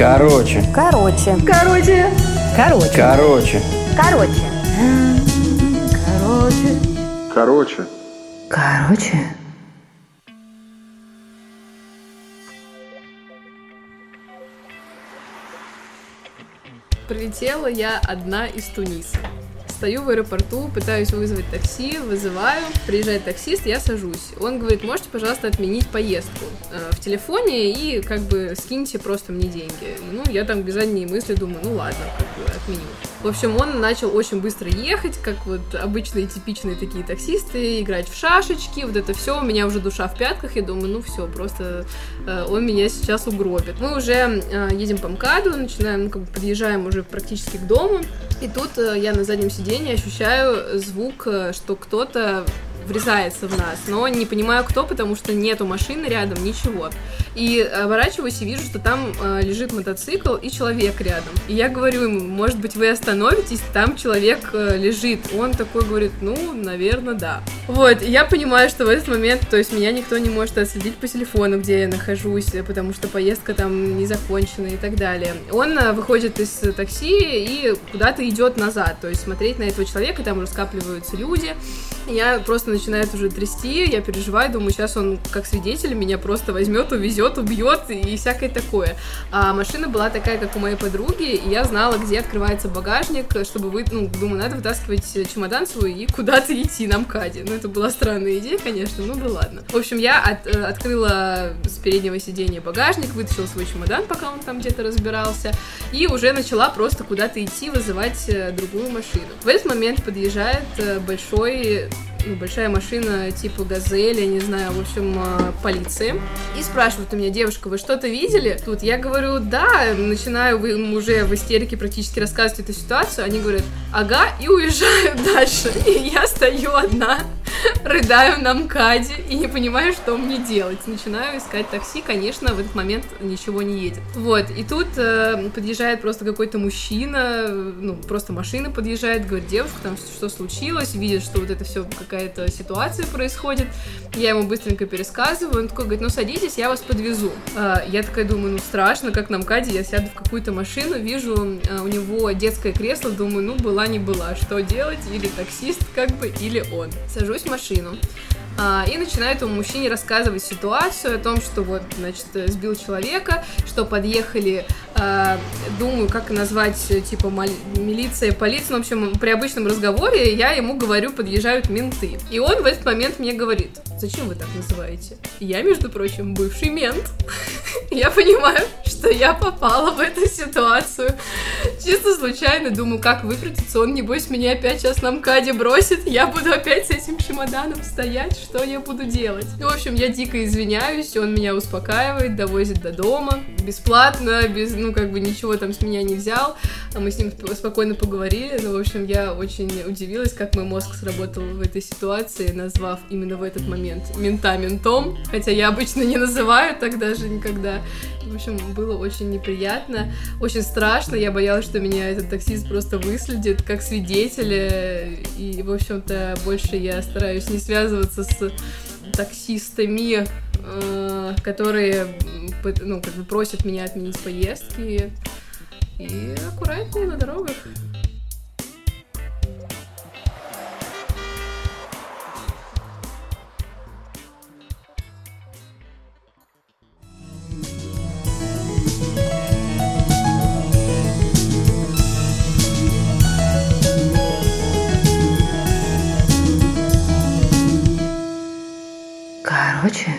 Короче. Короче. Короче. Короче. Короче. Короче. Короче. Короче. Короче. Прилетела я одна из Туниса. Стою в аэропорту, пытаюсь вызвать такси, вызываю, приезжает таксист, я сажусь. Он говорит, можете, пожалуйста, отменить поездку э, в телефоне и как бы скиньте просто мне деньги. Ну, я там без задней мысли думаю, ну ладно, как бы отменю. В общем, он начал очень быстро ехать, как вот обычные типичные такие таксисты, играть в шашечки, вот это все, у меня уже душа в пятках, я думаю, ну все, просто э, он меня сейчас угробит. Мы уже э, едем по МКАДу, начинаем, ну, как бы подъезжаем уже практически к дому, и тут э, я на заднем сиденье ощущаю звук, э, что кто-то врезается в нас, но не понимаю кто, потому что нету машины рядом, ничего. И оборачиваюсь и вижу, что там э, лежит мотоцикл и человек рядом. И я говорю ему, может быть, вы остановитесь, там человек э, лежит. Он такой говорит, ну, наверное, да. Вот, и я понимаю, что в этот момент, то есть меня никто не может отследить по телефону, где я нахожусь, потому что поездка там не закончена и так далее. Он э, выходит из такси и куда-то идет назад, то есть смотреть на этого человека, там уже скапливаются люди. Я просто начинает уже трясти, я переживаю, думаю, сейчас он как свидетель меня просто возьмет, увезет, убьет и всякое такое. А машина была такая, как у моей подруги, и я знала, где открывается багажник, чтобы вы, ну, думаю, надо вытаскивать чемодан свой и куда-то идти на МКАДе. Ну, это была странная идея, конечно, ну да ладно. В общем, я от, э, открыла с переднего сиденья багажник, вытащила свой чемодан, пока он там где-то разбирался, и уже начала просто куда-то идти, вызывать э, другую машину. В этот момент подъезжает э, большой ну, большая машина типа Газель, я не знаю, в общем, а, полиции. И спрашивают у меня, девушка, вы что-то видели? Тут я говорю, да, начинаю уже в истерике практически рассказывать эту ситуацию. Они говорят, ага, и уезжают дальше. И я стою одна, рыдаю на МКАДе и не понимаю, что мне делать. Начинаю искать такси, конечно, в этот момент ничего не едет. Вот, и тут э, подъезжает просто какой-то мужчина, ну, просто машина подъезжает, говорит, девушка, там что случилось, видит, что вот это все какая-то ситуация происходит. Я ему быстренько пересказываю, он такой говорит, ну садитесь, я вас подвезу. А, я такая думаю, ну страшно, как на МКАДе, я сяду в какую-то машину, вижу а, у него детское кресло, думаю, ну была не была, что делать, или таксист как бы, или он. Сажусь машину, а, и начинает этому мужчине рассказывать ситуацию о том, что вот, значит, сбил человека, что подъехали, а, думаю, как назвать, типа, милиция, полиция, ну, в общем, при обычном разговоре я ему говорю, подъезжают менты. И он в этот момент мне говорит, зачем вы так называете? Я, между прочим, бывший мент. Я понимаю, что я попала в эту ситуацию. Чисто случайно думаю, как выкрутиться, он, небось, меня опять сейчас на МКАДе бросит, я буду опять с этим чемоданом стоять, что я буду делать? И, в общем, я дико извиняюсь, он меня успокаивает, довозит до дома, бесплатно, без, ну, как бы ничего там с меня не взял, а мы с ним спокойно поговорили, ну, в общем, я очень удивилась, как мой мозг сработал в этой ситуации, назвав именно в этот момент мента ментом, хотя я обычно не называю так даже никогда. В общем, было очень неприятно, очень страшно, я боялась, что меня этот таксист просто выследит как свидетеля, и, в общем-то, больше я стараюсь не связываться с таксистами, э, которые ну, как бы просят меня отменить поездки. И аккуратнее на дорогах. Короче,